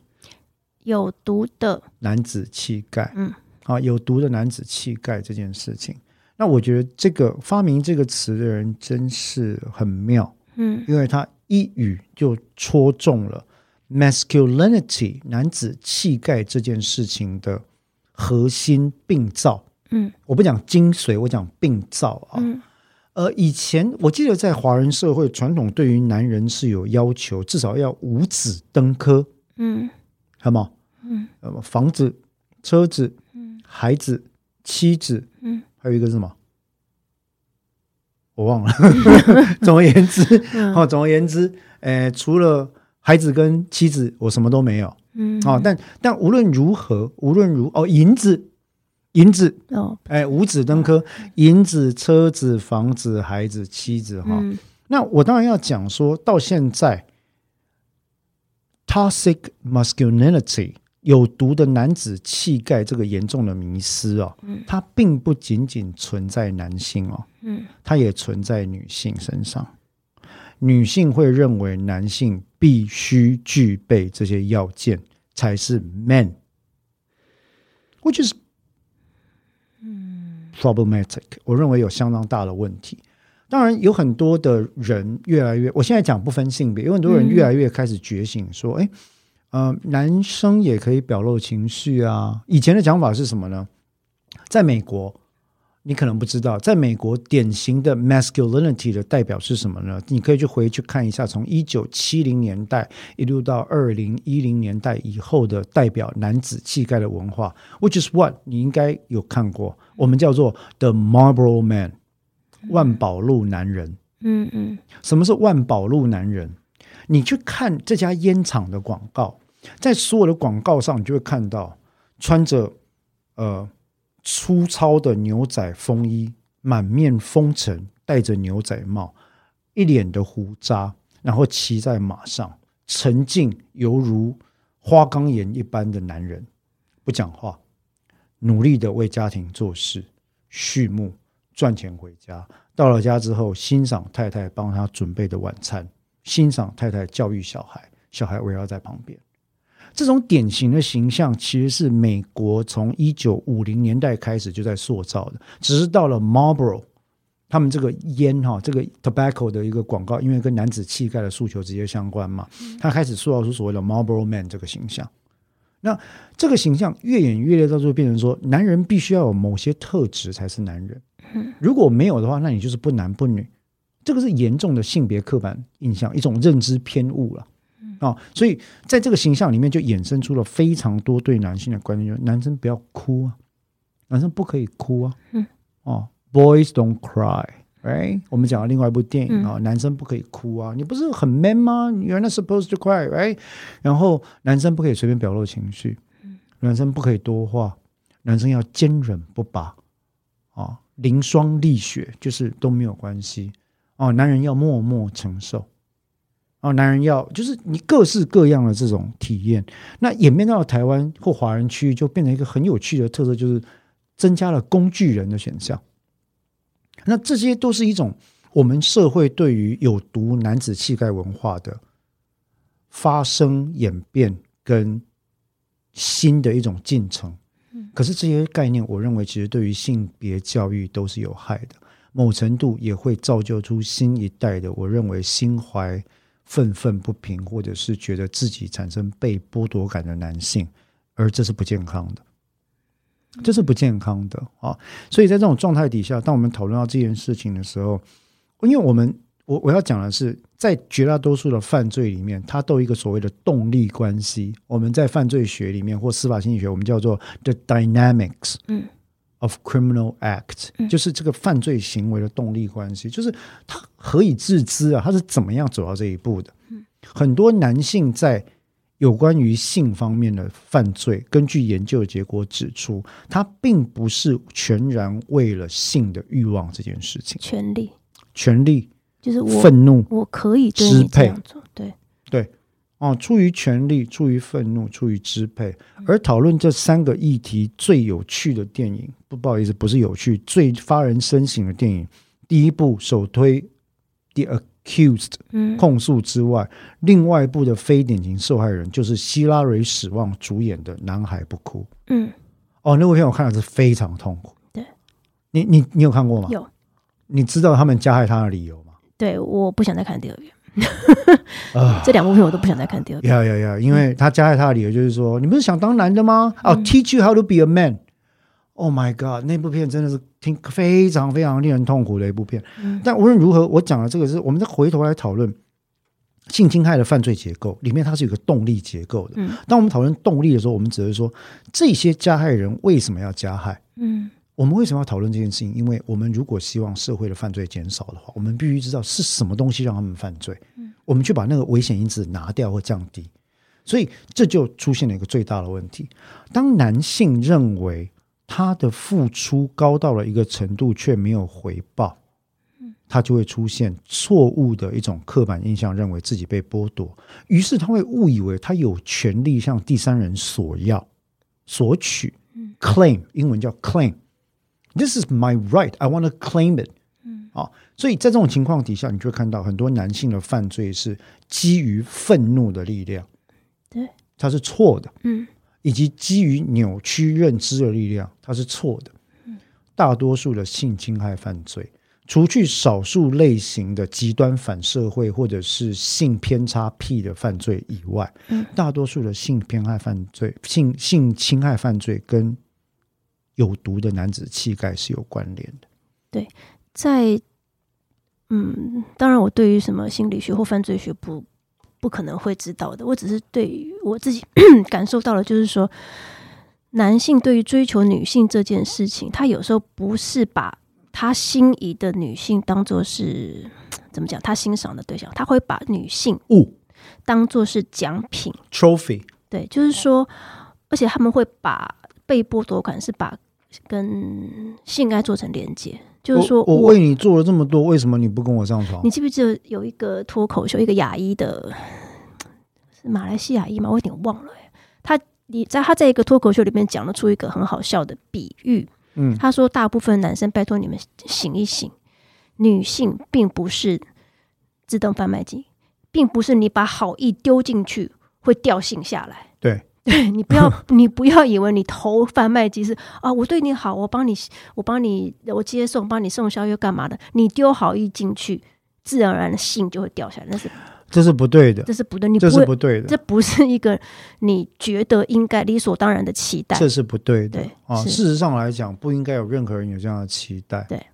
有毒的男子气概。嗯，啊，有毒的男子气概这件事情，那我觉得这个发明这个词的人真是很妙。嗯，因为他一语就戳中了 masculinity 男子气概这件事情的核心病灶。嗯，我不讲精髓，我讲病灶啊。嗯。呃，以前我记得在华人社会传统，对于男人是有要求，至少要五子登科，嗯，好吗？嗯，呃，房子、车子、嗯，孩子、妻子，嗯，还有一个是什么？我忘了。总而言之，哦，总而言之，呃，除了孩子跟妻子，我什么都没有。嗯，哦，但但无论如何，无论如哦，银子。银子哦，哎，五子登科，银子、车子、房子、孩子、妻子，哈。那我当然要讲说，到现在，toxic masculinity 有毒的男子气概这个严重的迷失哦，它并不仅仅存在男性哦，嗯，它也存在女性身上。女性会认为男性必须具备这些要件才是 man，which is problematic，我认为有相当大的问题。当然，有很多的人越来越，我现在讲不分性别，有很多人越来越开始觉醒，说：“哎，呃，男生也可以表露情绪啊。”以前的讲法是什么呢？在美国。你可能不知道，在美国典型的 masculinity 的代表是什么呢？你可以去回去看一下，从一九七零年代一路到二零一零年代以后的代表男子气概的文化，which is what 你应该有看过，我们叫做 the Marlboro Man，万宝路男人。嗯嗯，什么是万宝路男人？你去看这家烟厂的广告，在所有的广告上，你就会看到穿着呃。粗糙的牛仔风衣，满面风尘，戴着牛仔帽，一脸的胡渣，然后骑在马上，沉静犹如花岗岩一般的男人，不讲话，努力的为家庭做事，畜牧赚钱回家，到了家之后，欣赏太太帮他准备的晚餐，欣赏太太教育小孩，小孩围绕在旁边。这种典型的形象，其实是美国从一九五零年代开始就在塑造的，只是到了 Marlboro 他们这个烟哈，这个 tobacco 的一个广告，因为跟男子气概的诉求直接相关嘛，他开始塑造出所谓的 Marlboro Man 这个形象。那这个形象越演越烈，到最后变成说，男人必须要有某些特质才是男人。如果没有的话，那你就是不男不女。这个是严重的性别刻板印象，一种认知偏误了啊。所以在这个形象里面，就衍生出了非常多对男性的观念，就是男生不要哭啊，男生不可以哭啊。嗯哦，Boys don't cry。right？我们讲了另外一部电影啊，男生不可以哭啊，你不是很 man 吗？You're not supposed to cry，right？然后男生不可以随便表露情绪，男生不可以多话，男生要坚韧不拔啊，凌霜沥雪就是都没有关系哦。男人要默默承受哦，男人要就是你各式各样的这种体验，那演变到台湾或华人区域，就变成一个很有趣的特色，就是增加了工具人的选项。那这些都是一种我们社会对于有毒男子气概文化的发生演变跟新的一种进程。可是这些概念，我认为其实对于性别教育都是有害的，某程度也会造就出新一代的，我认为心怀愤愤不平，或者是觉得自己产生被剥夺感的男性，而这是不健康的。这是不健康的啊！所以在这种状态底下，当我们讨论到这件事情的时候，因为我们我我要讲的是，在绝大多数的犯罪里面，它都有一个所谓的动力关系。我们在犯罪学里面或司法心理学，我们叫做 the dynamics of criminal act，就是这个犯罪行为的动力关系，就是他何以自知啊？他是怎么样走到这一步的？很多男性在。有关于性方面的犯罪，根据研究的结果指出，他并不是全然为了性的欲望这件事情。权利，权利就是愤怒，我可以支配做，对对哦，出于权力，出于愤怒，出于支配。而讨论这三个议题最有趣的电影，不不好意思，不是有趣，最发人深省的电影，第一部首推 The。accused 控诉之外，另外一部的非典型受害人就是希拉蕊史旺主演的《男孩不哭》。嗯，哦，那部片我看了是非常痛苦。对，你你你有看过吗？有。你知道他们加害他的理由吗？对，我不想再看第二遍。啊，这两部片我都不想再看第二遍。要要要，因为他加害他的理由就是说，你不是想当男的吗？哦，teach you how to be a man。Oh my god！那部片真的是听非常非常令人痛苦的一部片。但无论如何，我讲的这个是我们再回头来讨论性侵害的犯罪结构里面，它是有个动力结构的。当我们讨论动力的时候，我们只是说这些加害人为什么要加害？嗯，我们为什么要讨论这件事情？因为我们如果希望社会的犯罪减少的话，我们必须知道是什么东西让他们犯罪。嗯，我们去把那个危险因子拿掉或降低。所以这就出现了一个最大的问题：当男性认为。他的付出高到了一个程度，却没有回报，嗯他就会出现错误的一种刻板印象，认为自己被剥夺，于是他会误以为他有权利向第三人索要、索取。嗯 claim 英文叫 claim，this is my right，I want to claim it。嗯，啊，所以在这种情况底下，你就会看到很多男性的犯罪是基于愤怒的力量，对，他是错的。嗯。以及基于扭曲认知的力量，它是错的。大多数的性侵害犯罪，除去少数类型的极端反社会或者是性偏差癖的犯罪以外，嗯大多数的性偏害犯罪、性性侵害犯罪跟有毒的男子气概是有关联的。对，在嗯，当然，我对于什么心理学或犯罪学不。不可能会知道的。我只是对于我自己 感受到了，就是说，男性对于追求女性这件事情，他有时候不是把他心仪的女性当做是怎么讲，他欣赏的对象，他会把女性物当做是奖品 trophy。对，就是说，而且他们会把被剥夺感是把跟性爱做成连接。就是说，我为你做了这么多，为什么你不跟我上床？你记不记得有一个脱口秀，一个牙医的，是马来西亚裔吗？我有点忘了。他你在他在一个脱口秀里面讲了出一个很好笑的比喻。嗯，他说：“大部分男生，拜托你们醒一醒，女性并不是自动贩卖机，并不是你把好意丢进去会掉性下来。”对。你不要，你不要以为你投贩卖机是啊，我对你好，我帮你，我帮你，我接送，帮你送宵夜干嘛的？你丢好意进去，自然而然的信就会掉下来，那是这是不对的，这是不对，你这是不对的，这不是一个你觉得应该理所当然的期待，这是不对的。对啊，事实上来讲，不应该有任何人有这样的期待。对对。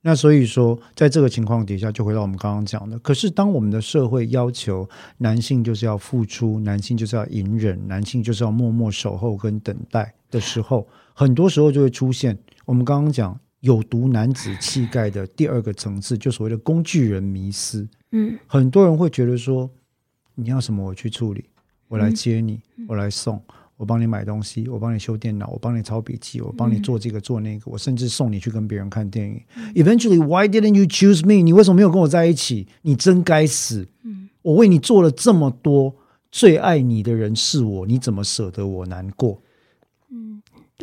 那所以说，在这个情况底下，就回到我们刚刚讲的。可是，当我们的社会要求男性就是要付出，男性就是要隐忍，男性就是要默默守候跟等待的时候，很多时候就会出现我们刚刚讲有毒男子气概的第二个层次，就所谓的工具人迷思。嗯，很多人会觉得说，你要什么我去处理，我来接你，我来送。我帮你买东西，我帮你修电脑，我帮你抄笔记，我帮你做这个做那个，我甚至送你去跟别人看电影。Eventually, why didn't you choose me？你为什么没有跟我在一起？你真该死！我为你做了这么多，最爱你的人是我，你怎么舍得我难过？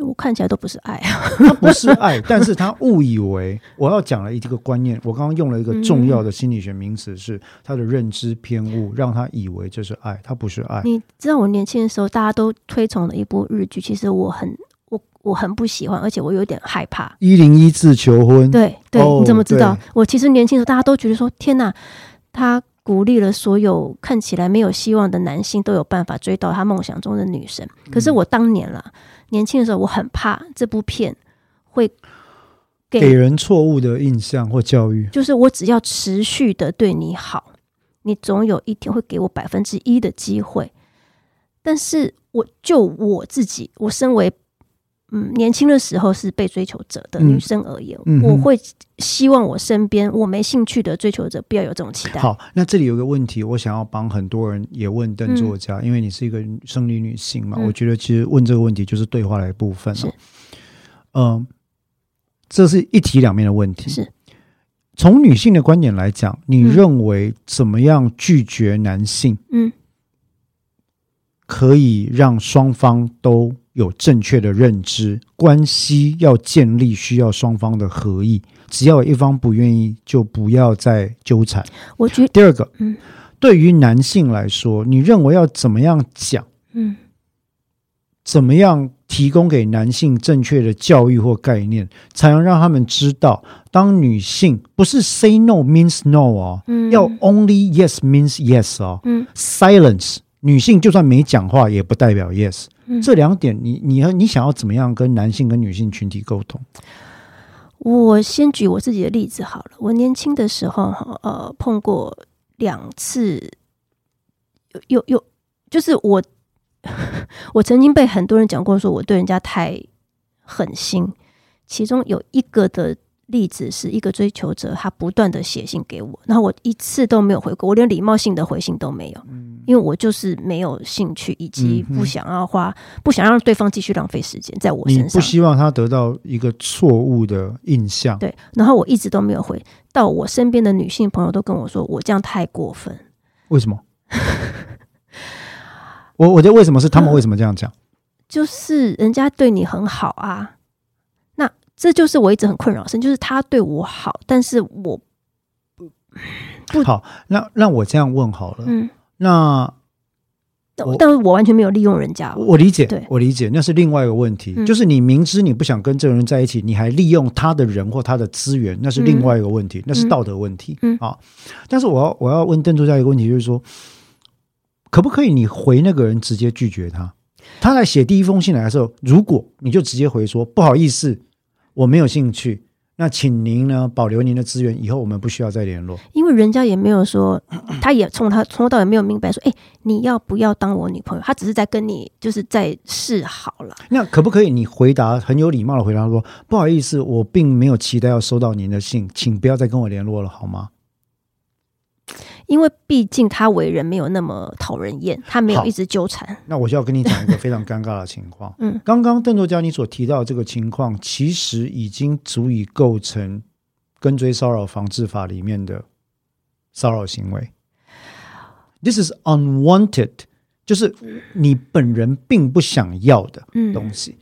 我看起来都不是爱啊，他不是爱，但是他误以为我要讲了一个观念。我刚刚用了一个重要的心理学名词，是他的认知偏误，让他以为这是爱，他不是爱。你知道我年轻的时候，大家都推崇的一部日剧，其实我很我我很不喜欢，而且我有点害怕。一零一次求婚，对对，你怎么知道？我其实年轻的时候，大家都觉得说，天哪，他鼓励了所有看起来没有希望的男性都有办法追到他梦想中的女神。可是我当年啦。年轻的时候，我很怕这部片会给人错误的印象或教育。就是我只要持续的对你好，你总有一天会给我百分之一的机会。但是，我就我自己，我身为。嗯，年轻的时候是被追求者的女生而言，我会希望我身边我没兴趣的追求者不要有这种期待。好，那这里有个问题，我想要帮很多人也问邓作家，因为你是一个生理女性嘛，我觉得其实问这个问题就是对话的一部分了。嗯，这是一体两面的问题。是从女性的观点来讲，你认为怎么样拒绝男性？嗯，可以让双方都。有正确的认知，关系要建立需要双方的合意。只要有一方不愿意，就不要再纠缠。我觉第二个，嗯，对于男性来说，你认为要怎么样讲？嗯，怎么样提供给男性正确的教育或概念，才能让他们知道，当女性不是 say no means no 哦，嗯，要 only yes means yes 哦，嗯，silence，女性就算没讲话，也不代表 yes。这两点，你你你想要怎么样跟男性跟女性群体沟通？我先举我自己的例子好了。我年轻的时候，哈，呃，碰过两次，有有，就是我，我曾经被很多人讲过，说我对人家太狠心。其中有一个的。例子是一个追求者，他不断的写信给我，然后我一次都没有回过，我连礼貌性的回信都没有，因为我就是没有兴趣，以及不想要花，不想让对方继续浪费时间在我身上，不希望他得到一个错误的印象。对，然后我一直都没有回，到我身边的女性朋友都跟我说，我这样太过分。为什么？我我觉得为什么是他们为什么这样讲？就是人家对你很好啊。这就是我一直很困扰的事，就是他对我好，但是我不好。那让我这样问好了，嗯，那但是我完全没有利用人家。我理解，我理解，那是另外一个问题，就是你明知你不想跟这个人在一起，你还利用他的人或他的资源，那是另外一个问题，那是道德问题。嗯啊，但是我要我要问邓作家一个问题，就是说，可不可以你回那个人直接拒绝他？他在写第一封信来的时候，如果你就直接回说不好意思。我没有兴趣，那请您呢保留您的资源，以后我们不需要再联络。因为人家也没有说，他也从他从头到尾没有明白说，哎，你要不要当我女朋友？他只是在跟你就是在示好了。那可不可以你回答很有礼貌的回答说，不好意思，我并没有期待要收到您的信，请不要再跟我联络了，好吗？因为毕竟他为人没有那么讨人厌，他没有一直纠缠。那我就要跟你讲一个非常尴尬的情况。嗯，刚刚邓作家你所提到这个情况，其实已经足以构成跟追骚扰防治法里面的骚扰行为。This is unwanted，就是你本人并不想要的东西。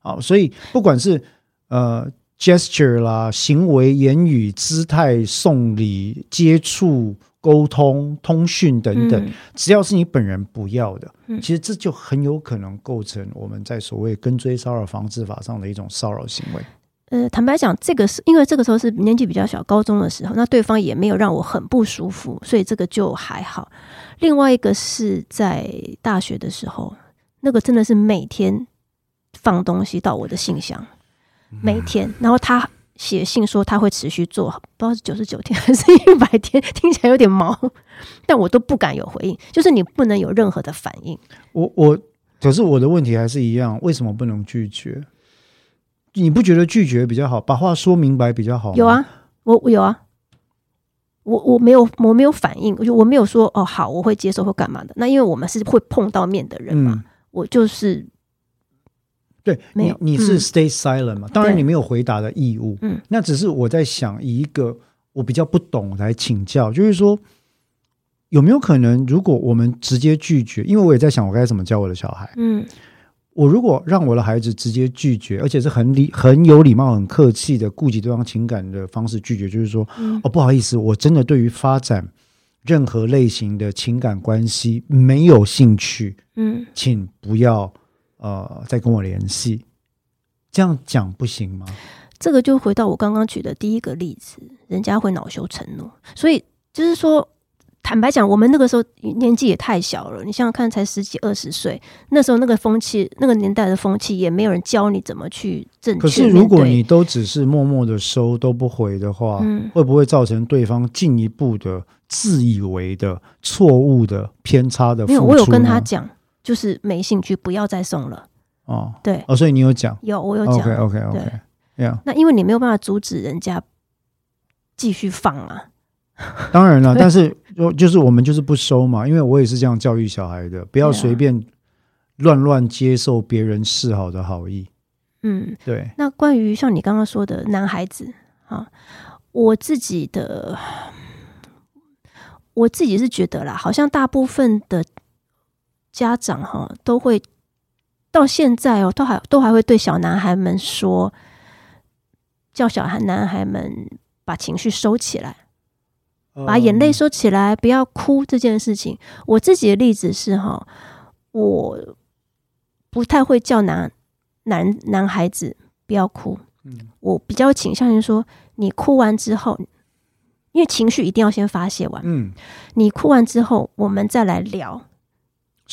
好，所以不管是呃 gesture 啦、行为、言语、姿态、送礼、接触。沟通、通讯等等，只要是你本人不要的，其实这就很有可能构成我们在所谓跟追骚扰防治法上的一种骚扰行为。呃，坦白讲，这个是因为这个时候是年纪比较小，高中的时候，那对方也没有让我很不舒服，所以这个就还好。另外一个是在大学的时候，那个真的是每天放东西到我的信箱，每天，然后他写信说他会持续做，不知道是九十九天 还是一百天，听起来有点毛，但我都不敢有回应，就是你不能有任何的反应。我我，可是我的问题还是一样，为什么不能拒绝？你不觉得拒绝比较好，把话说明白比较好？有啊，我我有啊，我我没有我没有反应，我就我没有说哦好，我会接受或干嘛的。那因为我们是会碰到面的人嘛，我就是对，你你是 stay silent 嘛？当然你没有回答的义务。嗯，那只是我在想以一个我比较不懂来请教，就是说有没有可能，如果我们直接拒绝，因为我也在想我该怎么教我的小孩。嗯。我如果让我的孩子直接拒绝，而且是很礼、很有礼貌、很客气的顾及对方情感的方式拒绝，就是说，哦，不好意思，我真的对于发展任何类型的情感关系没有兴趣，嗯，请不要呃再跟我联系。这样讲不行吗？这个就回到我刚刚举的第一个例子，人家会恼羞成怒，所以就是说。坦白讲，我们那个时候年纪也太小了。你想想看，才十几二十岁，那时候那个风气，那个年代的风气，也没有人教你怎么去正确。可是，如果你都只是默默的收，都不回的话，会不会造成对方进一步的自以为的错误的偏差的？没有，我有跟他讲，就是没兴趣，不要再送了。哦，对，哦，所以你有讲，有，我有讲，OK，OK，OK，对呀。那因为你没有办法阻止人家继续放啊。当然了，但是就就是我们就是不收嘛，因为我也是这样教育小孩的，不要随便乱乱接受别人示好的好意。嗯，对。那关于像你刚刚说的男孩子啊，我自己的我自己是觉得啦，好像大部分的家长哈都会到现在哦，都还都还会对小男孩们说，叫小孩男孩们把情绪收起来。把眼泪收起来，不要哭这件事情。我自己的例子是哈，我不太会叫男男男孩子不要哭。嗯，我比较倾向于说，你哭完之后，因为情绪一定要先发泄完。嗯，你哭完之后，我们再来聊。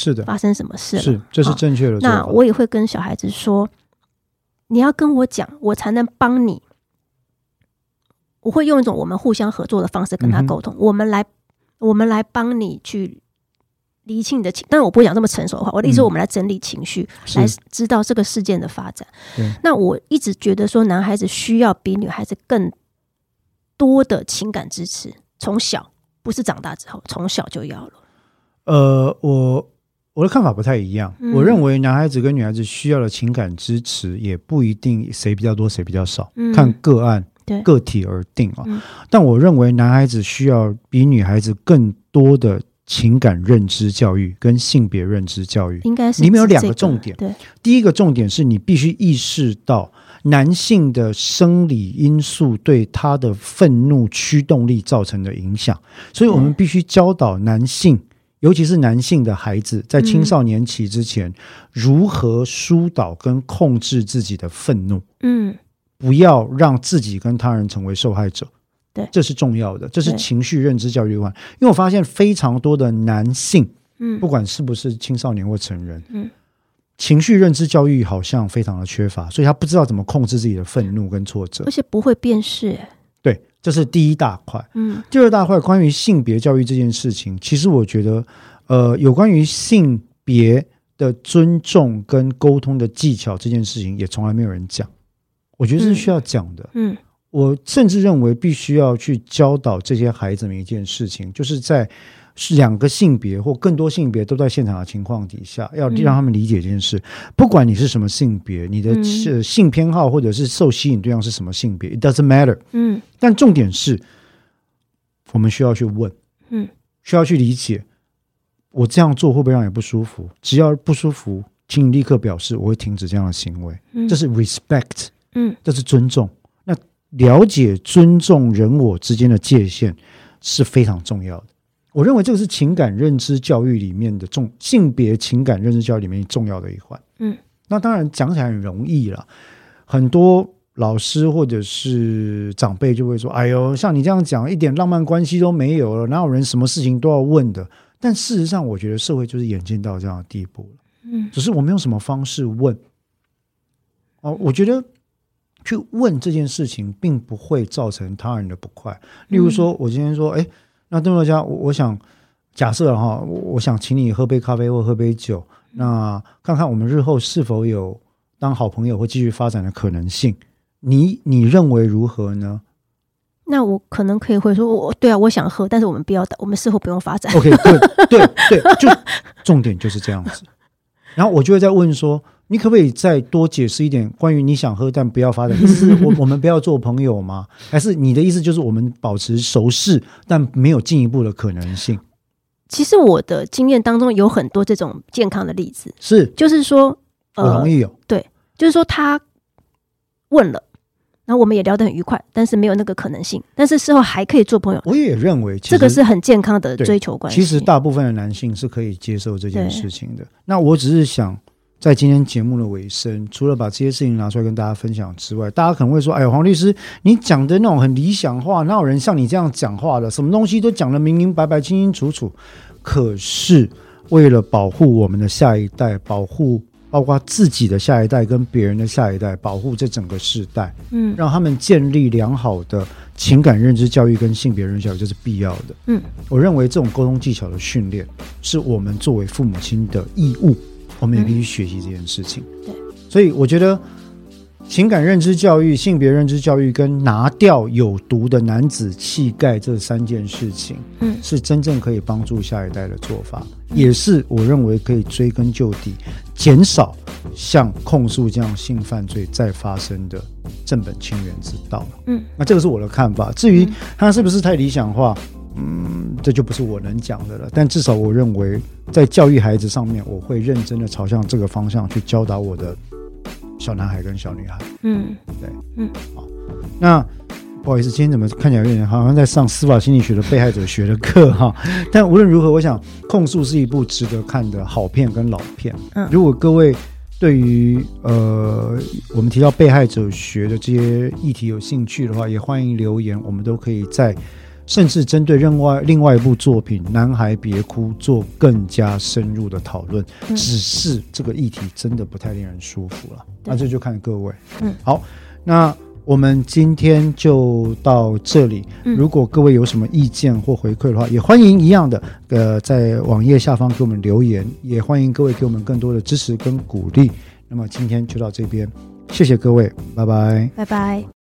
是的，发生什么事了？是，这是正确的。那我也会跟小孩子说，你要跟我讲，我才能帮你。我会用一种我们互相合作的方式跟他沟通，我们来，我们来帮你去理清你的情，但是我不会讲这么成熟的话。我的意思，我们来整理情绪，来知道这个事件的发展。那我一直觉得说，男孩子需要比女孩子更多的情感支持，从小不是长大之后，从小就要了。呃，我我的看法不太一样。我认为男孩子跟女孩子需要的情感支持，也不一定谁比较多，谁比较少，看个案。个体而定啊，但我认为男孩子需要比女孩子更多的情感认知教育跟性别认知教育，应该是里面有两个重点。对，第一个重点是你必须意识到男性的生理因素对他的愤怒驱动力造成的影响，所以我们必须教导男性，尤其是男性的孩子，在青少年期之前如何疏导跟控制自己的愤怒。嗯。不要让自己跟他人成为受害者，对，这是重要的，这是情绪认知教育观。因为我发现非常多的男性，嗯，不管是不是青少年或成人，嗯，情绪认知教育好像非常的缺乏，所以他不知道怎么控制自己的愤怒跟挫折，而且不会辨识。对，这是第一大块。嗯，第二大块关于性别教育这件事情，其实我觉得，呃，有关于性别的尊重跟沟通的技巧这件事情，也从来没有人讲。我觉得是需要讲的。嗯，我甚至认为必须要去教导这些孩子们一件事情，就是在两个性别或更多性别都在现场的情况底下，要让他们理解这件事。不管你是什么性别，你的性偏好或者是受吸引对象是什么性别，it doesn't matter。嗯，但重点是，我们需要去问，嗯，需要去理解，我这样做会不会让你不舒服？只要不舒服，请你立刻表示，我会停止这样的行为。嗯这是 respect。嗯，这是尊重。那了解尊重人我之间的界限是非常重要的。我认为这个是情感认知教育里面的重性别情感认知教育里面重要的一环。嗯，那当然讲起来很容易了，很多老师或者是长辈就会说：“哎呦，像你这样讲，一点浪漫关系都没有了，哪有人什么事情都要问的？”但事实上，我觉得社会就是演进到这样的地步了。嗯，只是我们用什么方式问？哦，我觉得去问这件事情，并不会造成他人的不快。例如说，我今天说：“哎。”那邓作家，我我想假设哈，我我想请你喝杯咖啡或喝杯酒，那看看我们日后是否有当好朋友或继续发展的可能性。你你认为如何呢？那我可能可以会说，我对啊，我想喝，但是我们不要，我们事后不用发展。OK，对对对，就 重点就是这样子。然后我就会再问说。你可不可以再多解释一点关于你想喝但不要发的意思？我我们不要做朋友吗？还是你的意思就是我们保持熟识，但没有进一步的可能性？其实我的经验当中有很多这种健康的例子，是就是说，我同意有对，就是说他问了，然后我们也聊得很愉快，但是没有那个可能性，但是事后还可以做朋友。我也认为这个是很健康的追求关系。其实大部分的男性是可以接受这件事情的。那我只是想。在今天节目的尾声，除了把这些事情拿出来跟大家分享之外，大家可能会说：“哎呀，黄律师，你讲的那种很理想化，哪有人像你这样讲话的？什么东西都讲得明明白白、清清楚楚。”可是，为了保护我们的下一代，保护包括自己的下一代跟别人的下一代，保护这整个世代，嗯，让他们建立良好的情感认知教育跟性别认知教育，这是必要的。嗯，我认为这种沟通技巧的训练，是我们作为父母亲的义务。我们也可以去学习这件事情。对，所以我觉得情感认知教育、性别认知教育跟拿掉有毒的男子气概这三件事情，嗯，是真正可以帮助下一代的做法，也是我认为可以追根究底，减少像控诉这样性犯罪再发生的正本清源之道。嗯，那这个是我的看法。至于他是不是太理想化？嗯，这就不是我能讲的了。但至少我认为，在教育孩子上面，我会认真的朝向这个方向去教导我的小男孩跟小女孩。嗯，对，嗯，好。那不好意思，今天怎么看起来有点好像在上司法心理学的被害者学的课哈？但无论如何，我想《控诉》是一部值得看的好片跟老片。嗯，如果各位对于呃我们提到被害者学的这些议题有兴趣的话，也欢迎留言，我们都可以在。甚至针对另外另外一部作品《男孩别哭》做更加深入的讨论，只是这个议题真的不太令人舒服了。那这就看各位。嗯，好，那我们今天就到这里。如果各位有什么意见或回馈的话，也欢迎一样的呃在网页下方给我们留言，也欢迎各位给我们更多的支持跟鼓励。那么今天就到这边，谢谢各位，拜拜，拜拜。